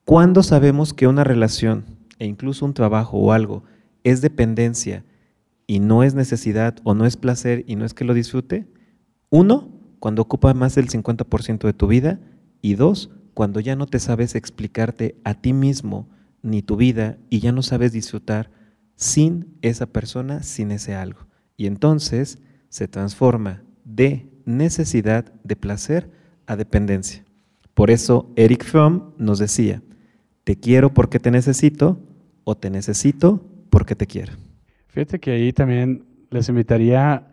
S4: ¿Cuándo sabemos que una relación e incluso un trabajo o algo es dependencia y no es necesidad o no es placer y no es que lo disfrute? Uno, cuando ocupa más del 50% de tu vida y dos, cuando ya no te sabes explicarte a ti mismo ni tu vida y ya no sabes disfrutar sin esa persona, sin ese algo. Y entonces se transforma de necesidad de placer a dependencia. Por eso Eric Fromm nos decía, te quiero porque te necesito o te necesito porque te quiero.
S2: Fíjate que ahí también les invitaría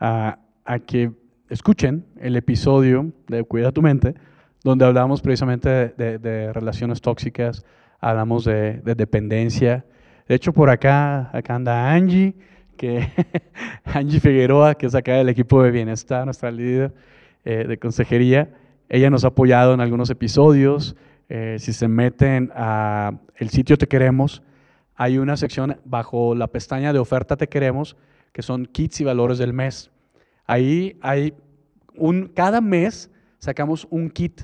S2: a, que escuchen el episodio de Cuida tu mente, donde hablamos precisamente de relaciones tóxicas, hablamos de, dependencia. De hecho, por acá, acá anda Angie, que Angie Figueroa, que es acá del equipo de bienestar, nuestra líder eh, de consejería. Ella nos ha apoyado en algunos episodios. Eh, si se meten a el sitio Te Queremos, hay una sección bajo la pestaña de oferta Te Queremos, que son kits y valores del mes. Ahí hay un, cada mes sacamos un kit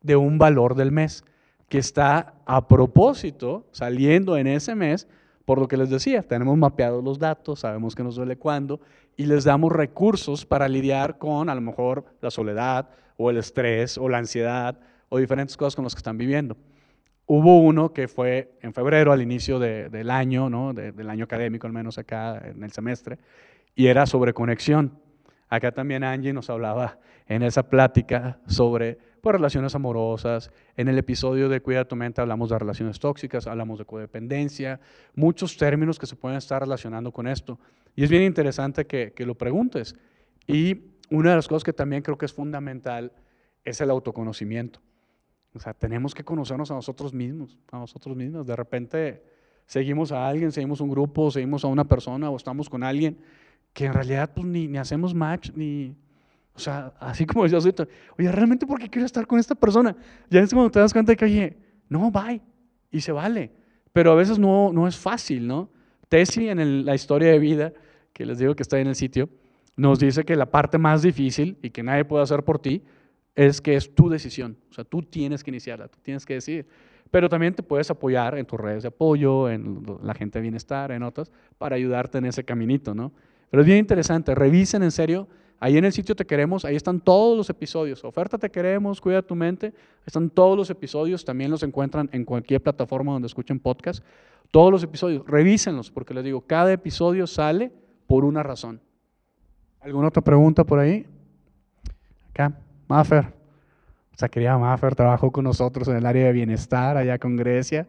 S2: de un valor del mes que está a propósito saliendo en ese mes, por lo que les decía, tenemos mapeados los datos, sabemos que nos duele cuándo, y les damos recursos para lidiar con a lo mejor la soledad o el estrés o la ansiedad o diferentes cosas con las que están viviendo. Hubo uno que fue en febrero, al inicio del año, ¿no? del año académico, al menos acá en el semestre, y era sobre conexión. Acá también Angie nos hablaba en esa plática sobre pues, relaciones amorosas. En el episodio de Cuida tu mente hablamos de relaciones tóxicas, hablamos de codependencia, muchos términos que se pueden estar relacionando con esto. Y es bien interesante que, que lo preguntes. Y una de las cosas que también creo que es fundamental es el autoconocimiento. O sea, tenemos que conocernos a nosotros mismos, a nosotros mismos. De repente seguimos a alguien, seguimos un grupo, seguimos a una persona o estamos con alguien que en realidad pues, ni, ni hacemos match, ni, o sea, así como decía ahorita, oye, ¿realmente por qué quiero estar con esta persona? Ya es cuando te das cuenta de que, oye, no, bye, y se vale. Pero a veces no, no es fácil, ¿no? Tesi en la historia de vida, que les digo que está en el sitio, nos dice que la parte más difícil y que nadie puede hacer por ti es que es tu decisión. O sea, tú tienes que iniciarla, tú tienes que decidir. Pero también te puedes apoyar en tus redes de apoyo, en la gente de bienestar, en otras, para ayudarte en ese caminito, ¿no? Pero es bien interesante, revisen en serio Ahí en el sitio Te Queremos, ahí están todos los episodios. Oferta Te Queremos, Cuida tu mente. Están todos los episodios, también los encuentran en cualquier plataforma donde escuchen podcast. Todos los episodios, revísenlos, porque les digo, cada episodio sale por una razón. ¿Alguna otra pregunta por ahí? Acá, Maffer. O sea, querida Maffer trabajó con nosotros en el área de bienestar allá con Grecia.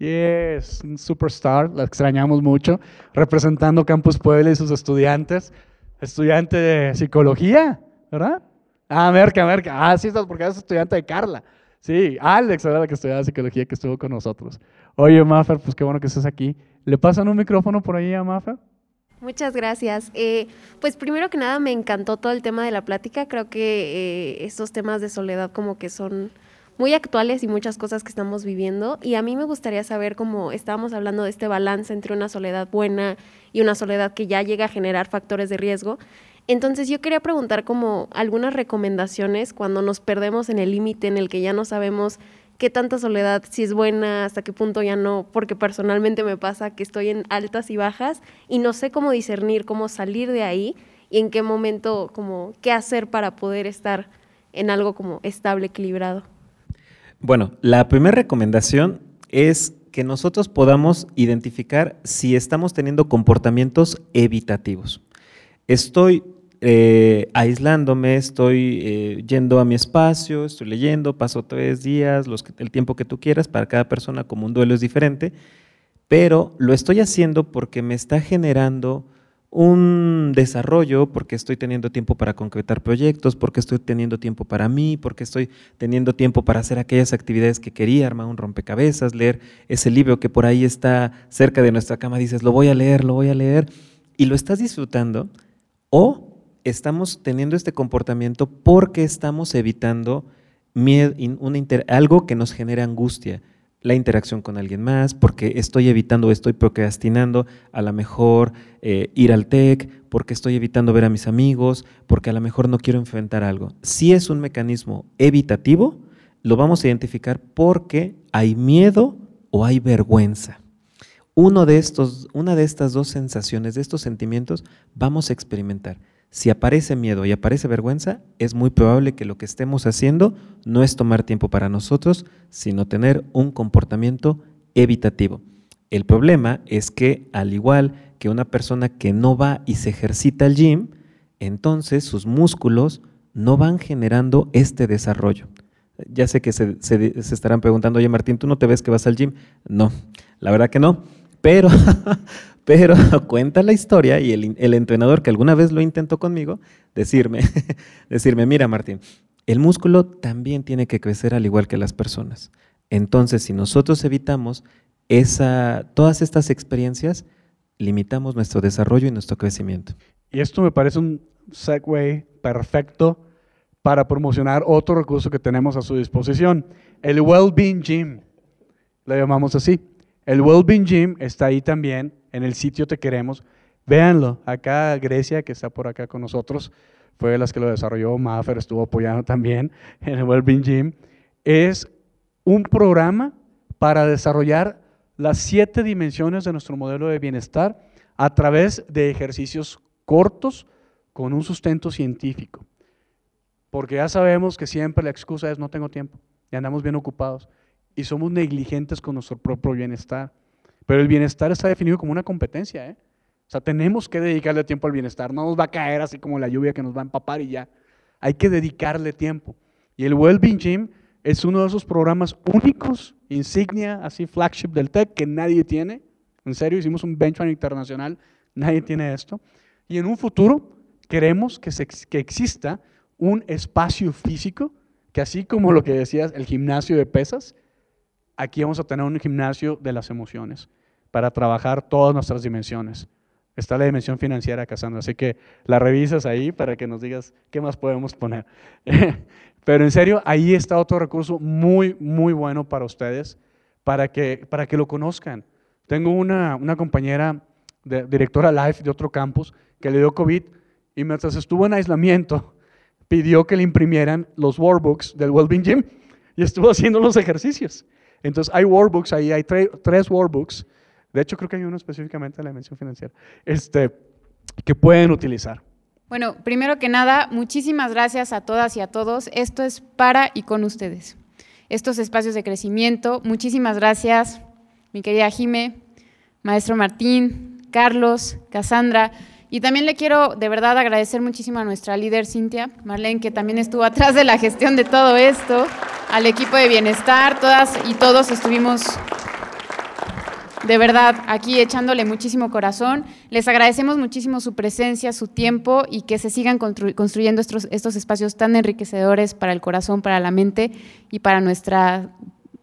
S2: Yes, un superstar, la extrañamos mucho, representando Campus Puebla y sus estudiantes estudiante de psicología, ¿verdad? Ah, Merca, Merca. Ah, sí, estás porque eres estudiante de Carla. Sí, Alex era la que estudiaba psicología que estuvo con nosotros. Oye, Maffer, pues qué bueno que estés aquí. ¿Le pasan un micrófono por ahí a Maffer?
S8: Muchas gracias. Eh, pues primero que nada me encantó todo el tema de la plática. Creo que eh, estos temas de soledad como que son muy actuales y muchas cosas que estamos viviendo. Y a mí me gustaría saber cómo estábamos hablando de este balance entre una soledad buena y una soledad que ya llega a generar factores de riesgo. Entonces yo quería preguntar como algunas recomendaciones cuando nos perdemos en el límite en el que ya no sabemos qué tanta soledad, si es buena, hasta qué punto ya no, porque personalmente me pasa que estoy en altas y bajas y no sé cómo discernir, cómo salir de ahí y en qué momento, como, qué hacer para poder estar en algo como estable, equilibrado.
S4: Bueno, la primera recomendación es que nosotros podamos identificar si estamos teniendo comportamientos evitativos. Estoy eh, aislándome, estoy eh, yendo a mi espacio, estoy leyendo, paso tres días, el tiempo que tú quieras, para cada persona como un duelo es diferente, pero lo estoy haciendo porque me está generando un desarrollo, porque estoy teniendo tiempo para concretar proyectos, porque estoy teniendo tiempo para mí, porque estoy teniendo tiempo para hacer aquellas actividades que quería, armar un rompecabezas, leer ese libro que por ahí está cerca de nuestra cama, dices, lo voy a leer, lo voy a leer, y lo estás disfrutando, o estamos teniendo este comportamiento porque estamos evitando miedo, algo que nos genera angustia la interacción con alguien más, porque estoy evitando, estoy procrastinando a lo mejor eh, ir al TEC, porque estoy evitando ver a mis amigos, porque a lo mejor no quiero enfrentar algo. Si es un mecanismo evitativo, lo vamos a identificar porque hay miedo o hay vergüenza. Uno de estos, una de estas dos sensaciones, de estos sentimientos, vamos a experimentar. Si aparece miedo y aparece vergüenza, es muy probable que lo que estemos haciendo no es tomar tiempo para nosotros, sino tener un comportamiento evitativo. El problema es que al igual que una persona que no va y se ejercita al gym, entonces sus músculos no van generando este desarrollo. Ya sé que se, se, estarán preguntando, oye Martín, ¿tú no te ves que vas al gym? No, la verdad que no, pero Pero cuenta la historia y el, entrenador que alguna vez lo intentó conmigo, decirme, decirme, mira Martín, el músculo también tiene que crecer al igual que las personas. Entonces, si nosotros evitamos esa, todas estas experiencias, limitamos nuestro desarrollo y nuestro crecimiento.
S2: Y esto me parece un segue perfecto para promocionar otro recurso que tenemos a su disposición, el Wellbeing Gym. Lo llamamos así. El Wellbeing Gym está ahí también en el sitio Te Queremos. Véanlo, acá Grecia, que está por acá con nosotros, fue de las que lo desarrolló, Maffer estuvo apoyando también en el Wellbeing Gym. Es un programa para desarrollar las siete dimensiones de nuestro modelo de bienestar a través de ejercicios cortos con un sustento científico. Porque ya sabemos que siempre la excusa es no tengo tiempo y andamos bien ocupados y somos negligentes con nuestro propio bienestar. Pero el bienestar está definido como una competencia. ¿eh? O sea, tenemos que dedicarle tiempo al bienestar. No nos va a caer así como la lluvia que nos va a empapar y ya. Hay que dedicarle tiempo. Y el Wellbeing Gym es uno de esos programas únicos, insignia, así flagship del TEC, que nadie tiene. En serio, hicimos un benchmark internacional, nadie tiene esto. Y en un futuro queremos que, que exista un espacio físico que así como lo que decías, el gimnasio de pesas, aquí vamos a tener un gimnasio de las emociones para trabajar todas nuestras dimensiones. Está la dimensión financiera, Casandra, así que la revisas ahí para que nos digas qué más podemos poner. Pero en serio, ahí está otro recurso muy, muy bueno para ustedes, para que, para que lo conozcan. Tengo una, una compañera, de, directora live de otro campus, que le dio COVID y mientras estuvo en aislamiento, pidió que le imprimieran los workbooks del Wellbeing Gym y estuvo haciendo los ejercicios. Entonces hay workbooks ahí, hay tres workbooks. De hecho, creo que hay uno específicamente de la dimensión financiera, este, que pueden utilizar.
S5: Bueno, primero que nada, muchísimas gracias a todas y a todos. Esto es para y con ustedes. Estos espacios de crecimiento. Muchísimas gracias, mi querida Jime, maestro Martín, Carlos, Cassandra. Y también le quiero de verdad agradecer muchísimo a nuestra líder Cintia, Marlene, que también estuvo atrás de la gestión de todo esto, al equipo de bienestar, todas y todos estuvimos de verdad aquí echándole muchísimo corazón. Les agradecemos muchísimo su presencia, su tiempo y que se sigan construyendo estos, estos espacios tan enriquecedores para el corazón, para la mente y para nuestra,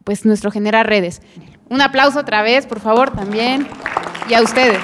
S5: pues, nuestro generar redes. Un aplauso otra vez, por favor, también. Y a ustedes.